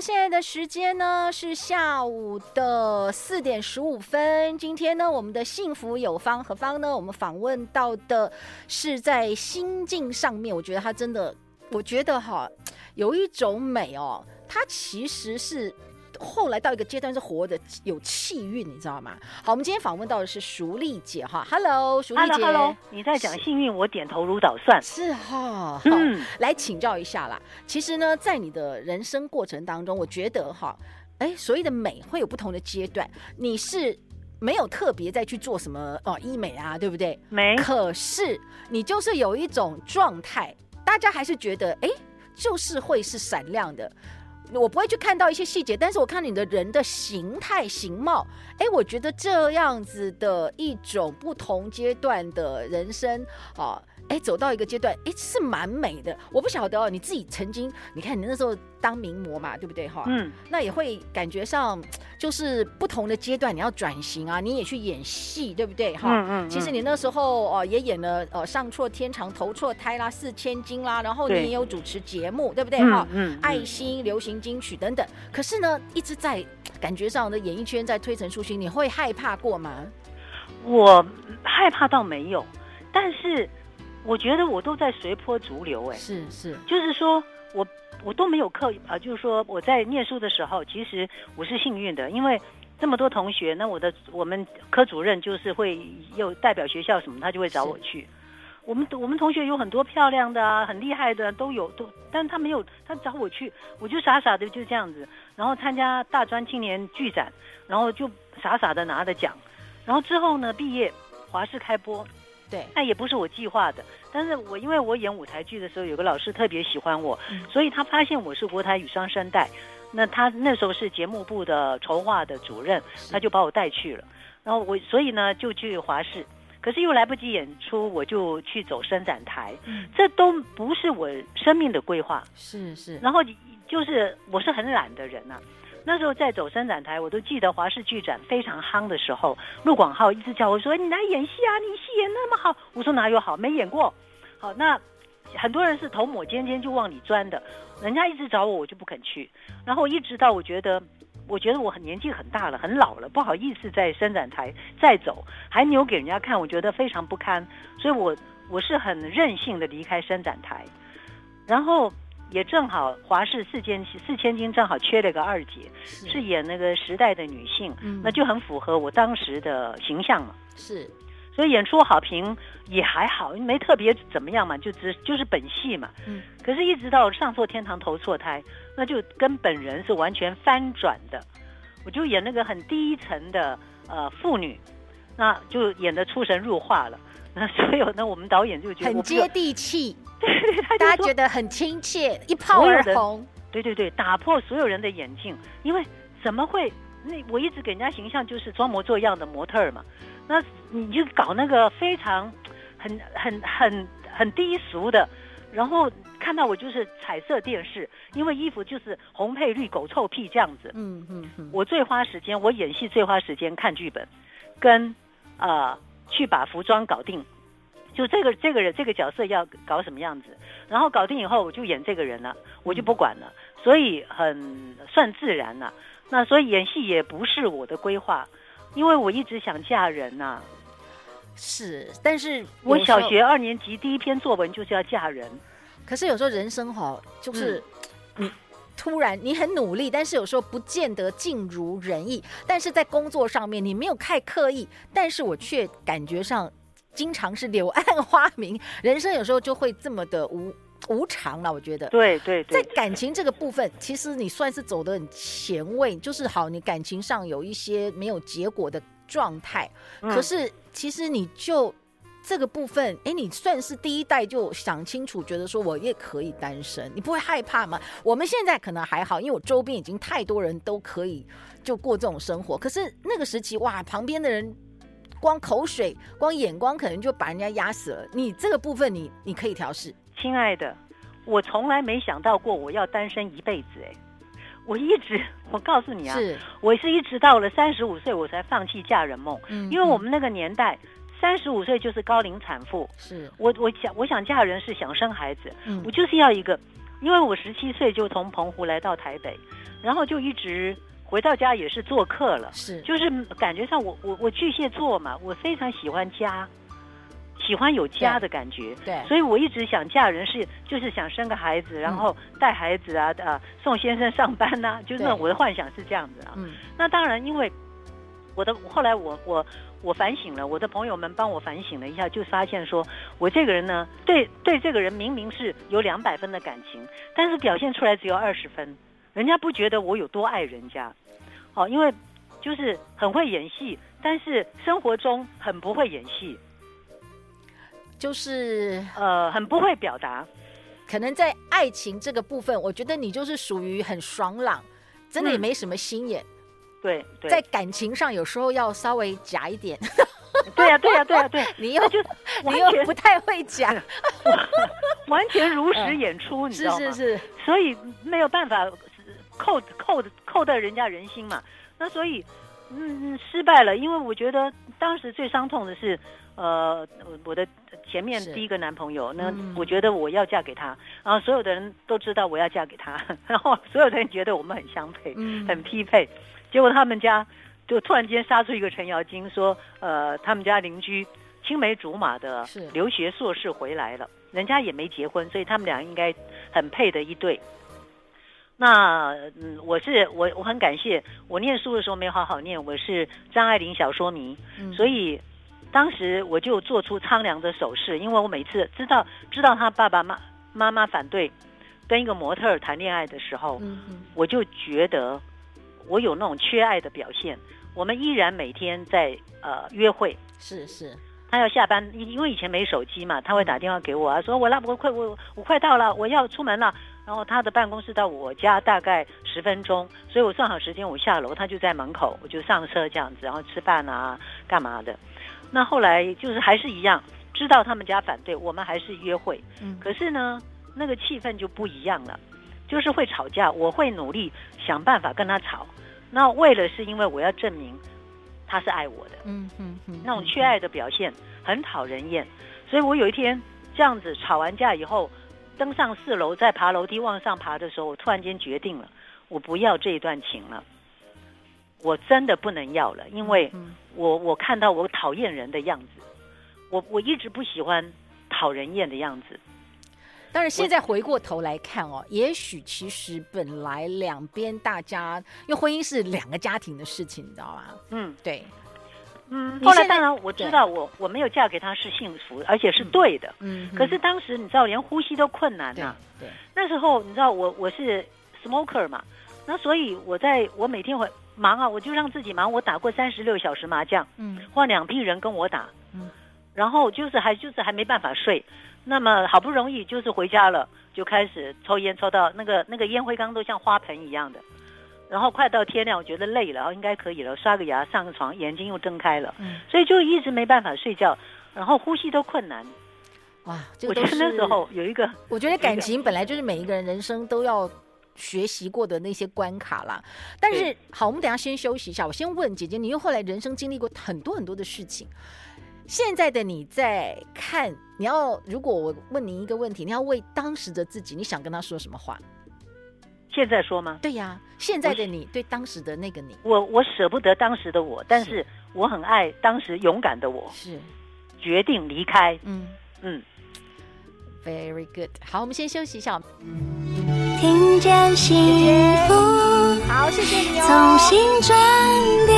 现在的时间呢是下午的四点十五分。今天呢，我们的幸福有方何方呢？我们访问到的是在心境上面，我觉得他真的，我觉得哈，有一种美哦。它其实是后来到一个阶段是活的有气运，你知道吗？好，我们今天访问到的是淑丽姐哈，Hello，淑丽姐，Hello，你在讲幸运，我点头如捣蒜，是哈，好，嗯，来请教一下啦。其实呢，在你的人生过程当中，我觉得哈，哎，所谓的美会有不同的阶段，你是没有特别再去做什么哦医美啊，对不对？没，可是你就是有一种状态，大家还是觉得哎，就是会是闪亮的。我不会去看到一些细节，但是我看你的人的形态形貌，哎，我觉得这样子的一种不同阶段的人生啊。哎，走到一个阶段，哎，是蛮美的。我不晓得哦，你自己曾经，你看你那时候当名模嘛，对不对哈？嗯，那也会感觉上就是不同的阶段你要转型啊，你也去演戏，对不对哈？嗯，嗯嗯。其实你那时候哦也演了呃上错天长投错胎啦，四千金啦，然后你也有主持节目，对，对不对哈？嗯，嗯。爱心流行金曲等等，可是呢一直在感觉上的演艺圈在推陈出新，你会害怕过吗？我害怕倒没有，但是。我觉得我都在随波逐流，哎，是是，就是说我我都没有刻意啊，就是说我在念书的时候，其实我是幸运的，因为这么多同学，那我的我们科主任就是会有代表学校什么，他就会找我去。我们我们同学有很多漂亮的啊，很厉害的都有都，但他没有，他找我去，我就傻傻的就这样子，然后参加大专青年剧展，然后就傻傻的拿着奖，然后之后呢，毕业华视开播。对，那也不是我计划的，但是我因为我演舞台剧的时候，有个老师特别喜欢我，嗯、所以他发现我是国台语双声带，那他那时候是节目部的筹划的主任，他就把我带去了，然后我所以呢就去华视，可是又来不及演出，我就去走伸展台，嗯、这都不是我生命的规划，是是，然后就是我是很懒的人呐、啊。那时候在走伸展台，我都记得华视剧展非常夯的时候，陆广浩一直叫我说：“你来演戏啊，你戏演那么好。”我说：“哪有好，没演过。”好，那很多人是头抹尖尖就往里钻的，人家一直找我，我就不肯去。然后一直到我觉得，我觉得我很年纪很大了，很老了，不好意思在伸展台再走，还扭给人家看，我觉得非常不堪，所以我我是很任性的离开伸展台，然后。也正好华氏四千四千金正好缺了个二姐，是，是演那个时代的女性，嗯，那就很符合我当时的形象嘛。是，所以演出好评也还好，没特别怎么样嘛，就只就是本戏嘛。嗯，可是，一直到上错天堂投错胎，那就跟本人是完全翻转的。我就演那个很低层的呃妇女，那就演的出神入化了。那所以呢，我们导演就觉得很接地气。对，大家觉得很亲切，一炮而红。对对对，打破所有人的眼镜，因为怎么会？那我一直给人家形象就是装模作样的模特儿嘛。那你就搞那个非常很很很很低俗的，然后看到我就是彩色电视，因为衣服就是红配绿，狗臭屁这样子。嗯嗯嗯。我最花时间，我演戏最花时间看剧本，跟呃去把服装搞定。就这个这个人这个角色要搞什么样子，然后搞定以后我就演这个人了，我就不管了，所以很算自然了。那所以演戏也不是我的规划，因为我一直想嫁人呐。是，但是我小学二年级第一篇作文就是要嫁人。可是有时候人生哈，就是你突然你很努力，但是有时候不见得尽如人意。但是在工作上面你没有太刻意，但是我却感觉上。经常是柳暗花明，人生有时候就会这么的无无常了。我觉得，对对对，在感情这个部分，其实你算是走得很前卫，就是好，你感情上有一些没有结果的状态，嗯、可是其实你就这个部分，哎，你算是第一代就想清楚，觉得说我也可以单身，你不会害怕吗？我们现在可能还好，因为我周边已经太多人都可以就过这种生活。可是那个时期，哇，旁边的人光口水、光眼光，可能就把人家压死了。你这个部分你，你你可以调试。亲爱的，我从来没想到过我要单身一辈子，哎，我一直，我告诉你啊，是我是一直到了三十五岁，我才放弃嫁人梦，嗯，因为我们那个年代。三十五岁就是高龄产妇，是我我想我想嫁人是想生孩子，嗯，我就是要一个，因为我十七岁就从澎湖来到台北，然后就一直回到家也是做客了，是。就是感觉上我我我巨蟹座嘛，我非常喜欢家，喜欢有家的感觉，对，所以我一直想嫁人是就是想生个孩子，然后带孩子啊，啊，送先生上班呐，啊，就是我的幻想是这样子啊，嗯，那当然因为我的后来我我。我反省了，我的朋友们帮我反省了一下，就发现说，我这个人呢，对对这个人明明是有两百分的感情，但是表现出来只有二十分，人家不觉得我有多爱人家，哦，因为就是很会演戏，但是生活中很不会演戏，就是呃很不会表达，可能在爱情这个部分，我觉得你就是属于很爽朗，真的也没什么心眼。嗯对，对，在感情上有时候要稍微假一点。对呀、啊，对呀、啊，对呀、啊，对，你又就你又不太会讲，完全如实演出，嗯、你知道吗？是是是，所以没有办法扣扣扣到人家人心嘛。那所以嗯失败了，因为我觉得当时最伤痛的是呃我的前面第一个男朋友，那我觉得我要嫁给他，然后所有的人都知道我要嫁给他，然后所有的人觉得我们很相配，嗯、很匹配。结果他们家就突然间杀出一个程咬金，说：“呃，他们家邻居青梅竹马的留学硕士回来了，人家也没结婚，所以他们俩应该很配的一对。那嗯，我是我我很感谢，我念书的时候没有好好念，我是张爱玲小说迷，嗯、所以当时我就做出苍凉的手势，因为我每次知道知道他爸爸妈妈妈反对跟一个模特儿谈恋爱的时候，嗯、我就觉得。”我有那种缺爱的表现，我们依然每天在呃约会。是是，他要下班，因因为以前没手机嘛，他会打电话给我啊，说我来，我快我我快到了，我要出门了。然后他的办公室到我家大概十分钟，所以我算好时间，我下楼，他就在门口，我就上车这样子，然后吃饭啊，干嘛的。那后来就是还是一样，知道他们家反对，我们还是约会。嗯，可是呢，那个气氛就不一样了。就是会吵架，我会努力想办法跟他吵。那为了是因为我要证明他是爱我的，嗯嗯嗯，那种缺爱的表现很讨人厌。所以我有一天这样子吵完架以后，登上四楼，在爬楼梯往上爬的时候，我突然间决定了，我不要这一段情了。我真的不能要了，因为我我看到我讨厌人的样子，我我一直不喜欢讨人厌的样子。但是现在回过头来看哦，也许其实本来两边大家，因为婚姻是两个家庭的事情，你知道吗？嗯，对，嗯。后来当然我知道我我没有嫁给他是幸福，而且是对的。嗯。可是当时你知道连呼吸都困难呐、啊。对。那时候你知道我我是 smoker 嘛，那所以我在我每天会忙啊，我就让自己忙。我打过三十六小时麻将，嗯，换两批人跟我打，嗯，然后就是还就是还没办法睡。那么好不容易就是回家了，就开始抽烟，抽到那个那个烟灰缸都像花盆一样的，然后快到天亮，我觉得累了，应该可以了，刷个牙，上个床，眼睛又睁开了，嗯，所以就一直没办法睡觉，然后呼吸都困难，哇，我觉得那时候有一个，我觉得感情本来就是每一个人人生都要学习过的那些关卡啦。但是好，我们等下先休息一下，我先问姐姐，你又后来人生经历过很多很多的事情。现在的你在看，你要如果我问你一个问题，你要为当时的自己，你想跟他说什么话？现在说吗？对呀，现在的你对当时的那个你，我我舍不得当时的我，但是我很爱当时勇敢的我，是决定离开。嗯嗯，Very good。好，我们先休息一下。听见幸福，好，谢谢你哦。重新转变，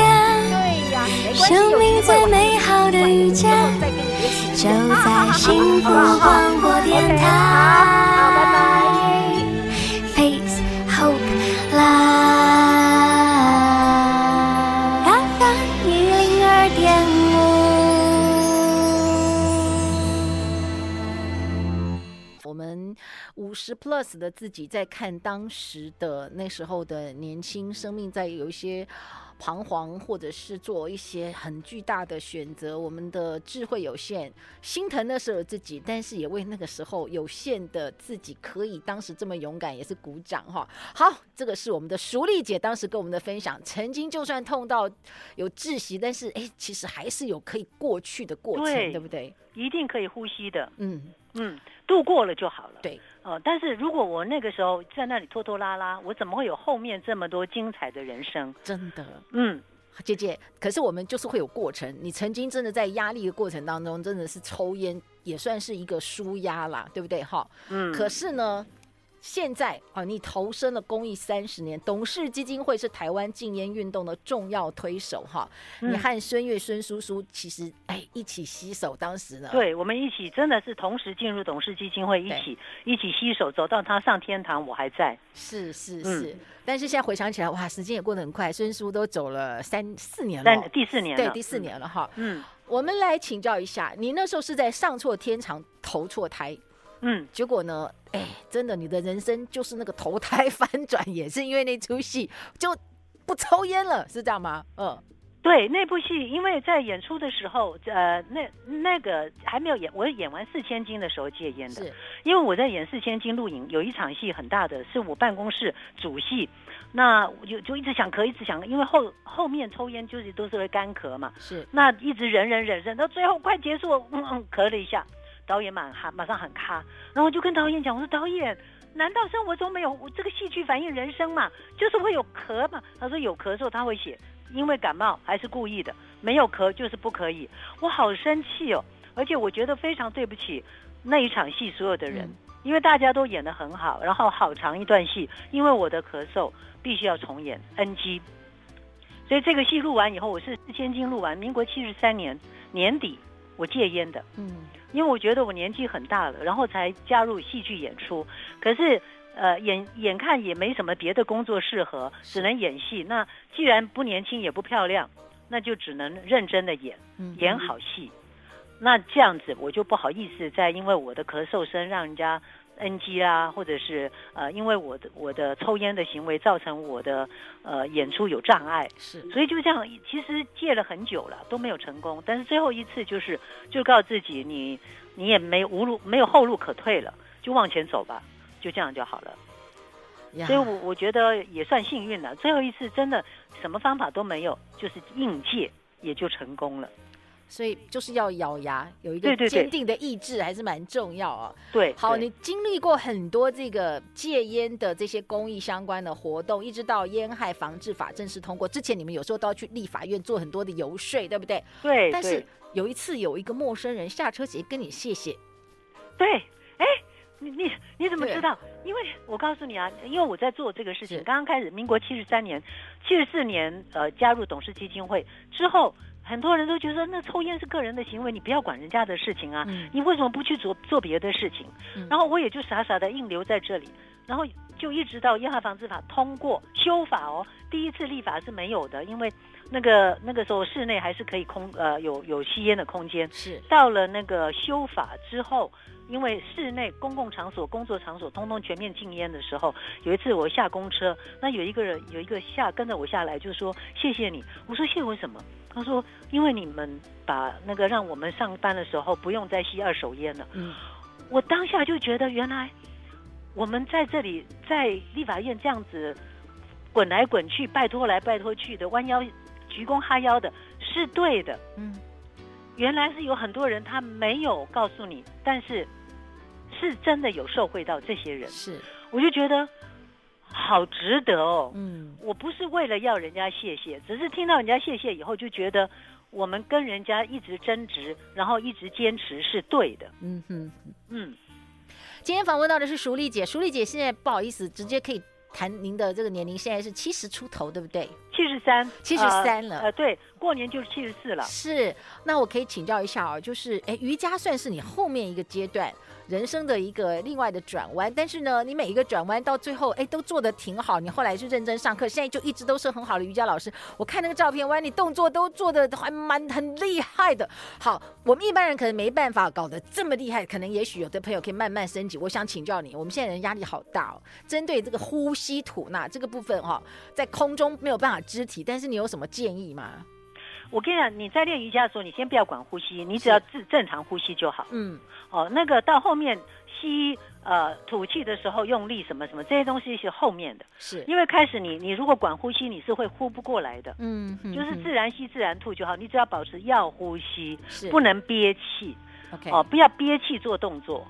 对呀，生命最美好的遇见，就在幸福广播电台。十 plus 的自己在看当时的那时候的年轻生命，在有一些。彷徨，或者是做一些很巨大的选择，我们的智慧有限，心疼那时候自己，但是也为那个时候有限的自己可以当时这么勇敢，也是鼓掌哈。好，这个是我们的淑丽姐当时跟我们的分享，曾经就算痛到有窒息，但是哎，其实还是有可以过去的过程，对，对不对？一定可以呼吸的，嗯嗯，度过了就好了。对。哦，但是如果我那个时候在那里拖拖拉拉，我怎么会有后面这么多精彩的人生？真的，嗯，姐姐，可是我们就是会有过程。你曾经真的在压力的过程当中，真的是抽烟也算是一个舒压啦，对不对？哈，嗯。可是呢？现在啊，你投身了公益三十年，董事基金会是台湾禁烟运动的重要推手哈。嗯、你和孙越孙叔叔其实哎一起携手，当时呢，对我们一起真的是同时进入董事基金会，一起一起携手走到他上天堂，我还在。是是是、嗯，但是现在回想起来，哇，时间也过得很快，孙叔都走了三四年了，第四年对第四年了哈。嗯，我们来请教一下，你那时候是在上错天堂投错胎。嗯，结果呢？哎，真的，你的人生就是那个投胎翻转，也是因为那出戏就不抽烟了，是这样吗？嗯，对，那部戏因为在演出的时候，呃，那那个还没有演，我演完《四千金》的时候戒烟的，是，因为我在演《四千金》录影，有一场戏很大的，是我办公室主戏，那我就就一直想咳，一直想，因为后后面抽烟就是都是会干咳嘛，是，那一直忍忍忍忍，到最后快结束，嗯嗯，咳了一下。导演马哈马上喊卡，然后就跟导演讲：“我说导演，难道生活中没有我这个戏剧反映人生嘛？就是会有咳嘛？”他说：“有咳嗽他会写，因为感冒还是故意的，没有咳就是不可以。”我好生气哦，而且我觉得非常对不起那一场戏所有的人，嗯，因为大家都演得很好，然后好长一段戏，因为我的咳嗽必须要重演 NG，所以这个戏录完以后，我是四千金录完，民国七十三年年底我戒烟的，嗯。因为我觉得我年纪很大了，然后才加入戏剧演出。可是，呃，眼眼看也没什么别的工作适合，只能演戏。那既然不年轻也不漂亮，那就只能认真的演，演好戏。那这样子我就不好意思再因为我的咳嗽声让人家。NG 啊，或者是呃，因为我的我的抽烟的行为造成我的呃演出有障碍，是，所以就这样，其实戒了很久了都没有成功，但是最后一次就是就告诉自己，你你也没无路没有后路可退了，就往前走吧，就这样就好了。所以我我觉得也算幸运了，最后一次真的什么方法都没有，就是硬戒也就成功了。所以就是要咬牙，有一个坚定的意志，还是蛮重要啊。对，好，你经历过很多这个戒烟的这些公益相关的活动，一直到烟害防治法正式通过之前，你们有时候都要去立法院做很多的游说，对不对？对。但是有一次有一个陌生人下车直接跟你谢谢。对，哎，你你你怎么知道？因为我告诉你啊，因为我在做这个事情，刚刚开始，民国七十三年、七十四年，呃，加入董事基金会之后。很多人都觉得那抽烟是个人的行为，你不要管人家的事情啊！嗯、你为什么不去做做别的事情、嗯？然后我也就傻傻的硬留在这里，然后就一直到烟害防治法通过修法哦。第一次立法是没有的，因为那个那个时候室内还是可以空呃有有吸烟的空间。是到了那个修法之后。因为室内公共场所、工作场所通通全面禁烟的时候，有一次我下公车，那有一个人有一个下跟着我下来，就说谢谢你。我说谢我什么？他说因为你们把那个让我们上班的时候不用再吸二手烟了。嗯，我当下就觉得原来我们在这里在立法院这样子滚来滚去、拜托来拜托去的、弯腰鞠躬哈腰的是对的。嗯，原来是有很多人他没有告诉你，但是。是真的有受惠到这些人，是，我就觉得好值得哦。嗯，我不是为了要人家谢谢，只是听到人家谢谢以后，就觉得我们跟人家一直争执，然后一直坚持是对的。嗯哼，嗯。今天访问到的是淑丽姐，淑丽姐现在不好意思，直接可以谈您的这个年龄，现在是七十出头，对不对？七十三，七十三了。呃，对，过年就是七十四了。是，那我可以请教一下哦，就是，哎，瑜伽算是你后面一个阶段。人生的一个另外的转弯。但是呢，你每一个转弯到最后，哎，都做得挺好。你后来是认真上课，现在就一直都是很好的瑜伽老师。我看那个照片，哇，你动作都做得还蛮很厉害的。好，我们一般人可能没办法搞得这么厉害，可能也许有的朋友可以慢慢升级。我想请教你，我们现在人压力好大哦，针对这个呼吸吐纳这个部分哈、在空中没有办法肢体，但是你有什么建议吗？我跟你讲，你在练瑜伽的时候，你先不要管呼吸，你只要自正常呼吸就好。嗯，哦，那个到后面吸呃吐气的时候用力什么什么这些东西是后面的，是因为开始你你如果管呼吸，你是会呼不过来的。嗯，就是自然吸自然吐就好，你只要保持要呼吸，是不能憋气。OK，哦，不要憋气做动作。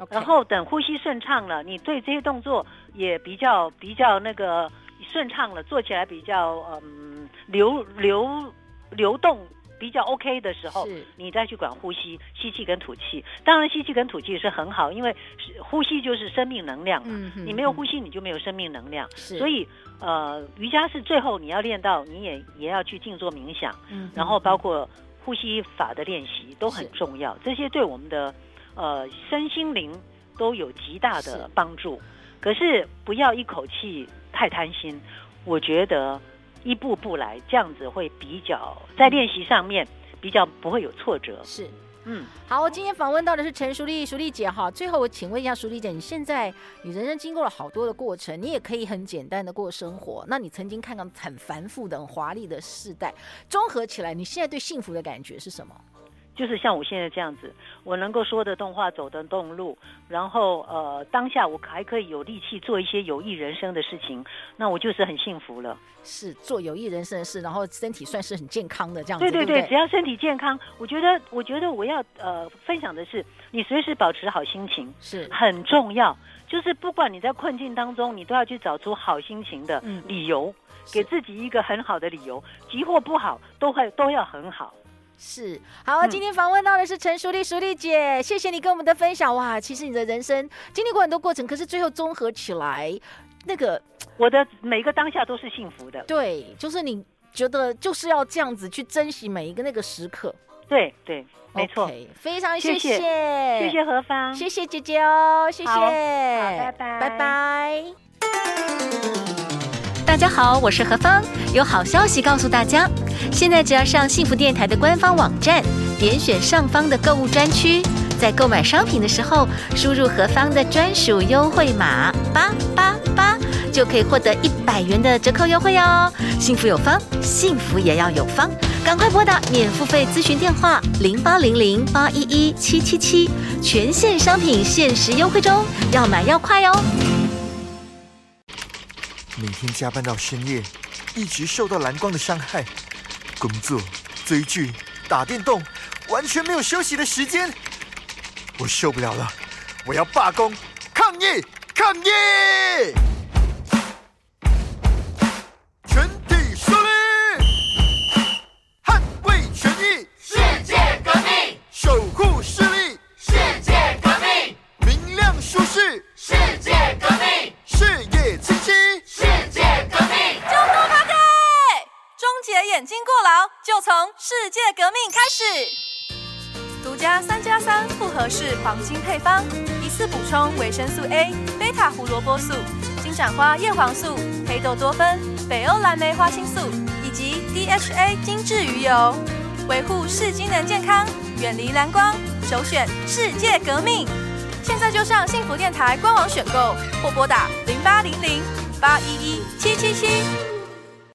OK，然后等呼吸顺畅了，你对这些动作也比较比较那个顺畅了，做起来比较嗯流流。流动比较 OK 的时候，你再去管呼吸，吸气跟吐气。当然，吸气跟吐气是很好，因为呼吸就是生命能量嘛。你没有呼吸，你就没有生命能量。所以，呃，瑜伽是最后你要练到，你也也要去静坐冥想。嗯。然后包括呼吸法的练习都很重要，这些对我们的呃身心灵都有极大的帮助。可是不要一口气太贪心，我觉得。一步步来，这样子会比较在练习上面比较不会有挫折。是，嗯，好，我今天访问到的是陈淑丽，淑丽姐哈。最后我请问一下淑丽姐，你现在你人生经过了好多的过程，你也可以很简单的过生活。那你曾经看到很繁复的、很华丽的世代，综合起来，你现在对幸福的感觉是什么？就是像我现在这样子，我能够说得动话，走得动路，然后呃，当下我还可以有力气做一些有益人生的事情，那我就是很幸福了。是做有益人生的事，然后身体算是很健康的这样子。对对对，对对只要身体健康，我觉得，我觉得我要呃分享的是，你随时保持好心情是很重要。就是不管你在困境当中，你都要去找出好心情的理由，嗯、给自己一个很好的理由，急或不好都会都要很好。是好，今天访问到的是陈淑丽，淑丽姐，谢谢你跟我们的分享哇！其实你的人生经历过很多过程，可是最后综合起来，那个我的每个当下都是幸福的。对，就是你觉得就是要这样子去珍惜每一个那个时刻。对对，没错，okay, 非常谢谢，谢谢何芳，谢谢姐姐哦，谢谢，好拜拜，拜拜。大家好，我是何芳，有好消息告诉大家。现在只要上幸福电台的官方网站，点选上方的购物专区，在购买商品的时候，输入何芳的专属优惠码八八八，就可以获得一百元的折扣优惠哦。幸福有方，幸福也要有方，赶快拨打免付费咨询电话零八零零八一一七七七，全线商品限时优惠中，要买要快哦。每天加班到深夜，一直受到蓝光的伤害，工作、追剧、打电动，完全没有休息的时间，我受不了了，我要罢工、抗议、抗议！始，独家三加三复合式黄金配方，一次补充维生素 A、贝塔胡萝卜素、金盏花叶黄素、黑豆多酚、北欧蓝莓花青素以及 DHA 精致鱼油，维护视机能健康，远离蓝光，首选世界革命。现在就上幸福电台官网选购，或拨打零八零零八一一七七七。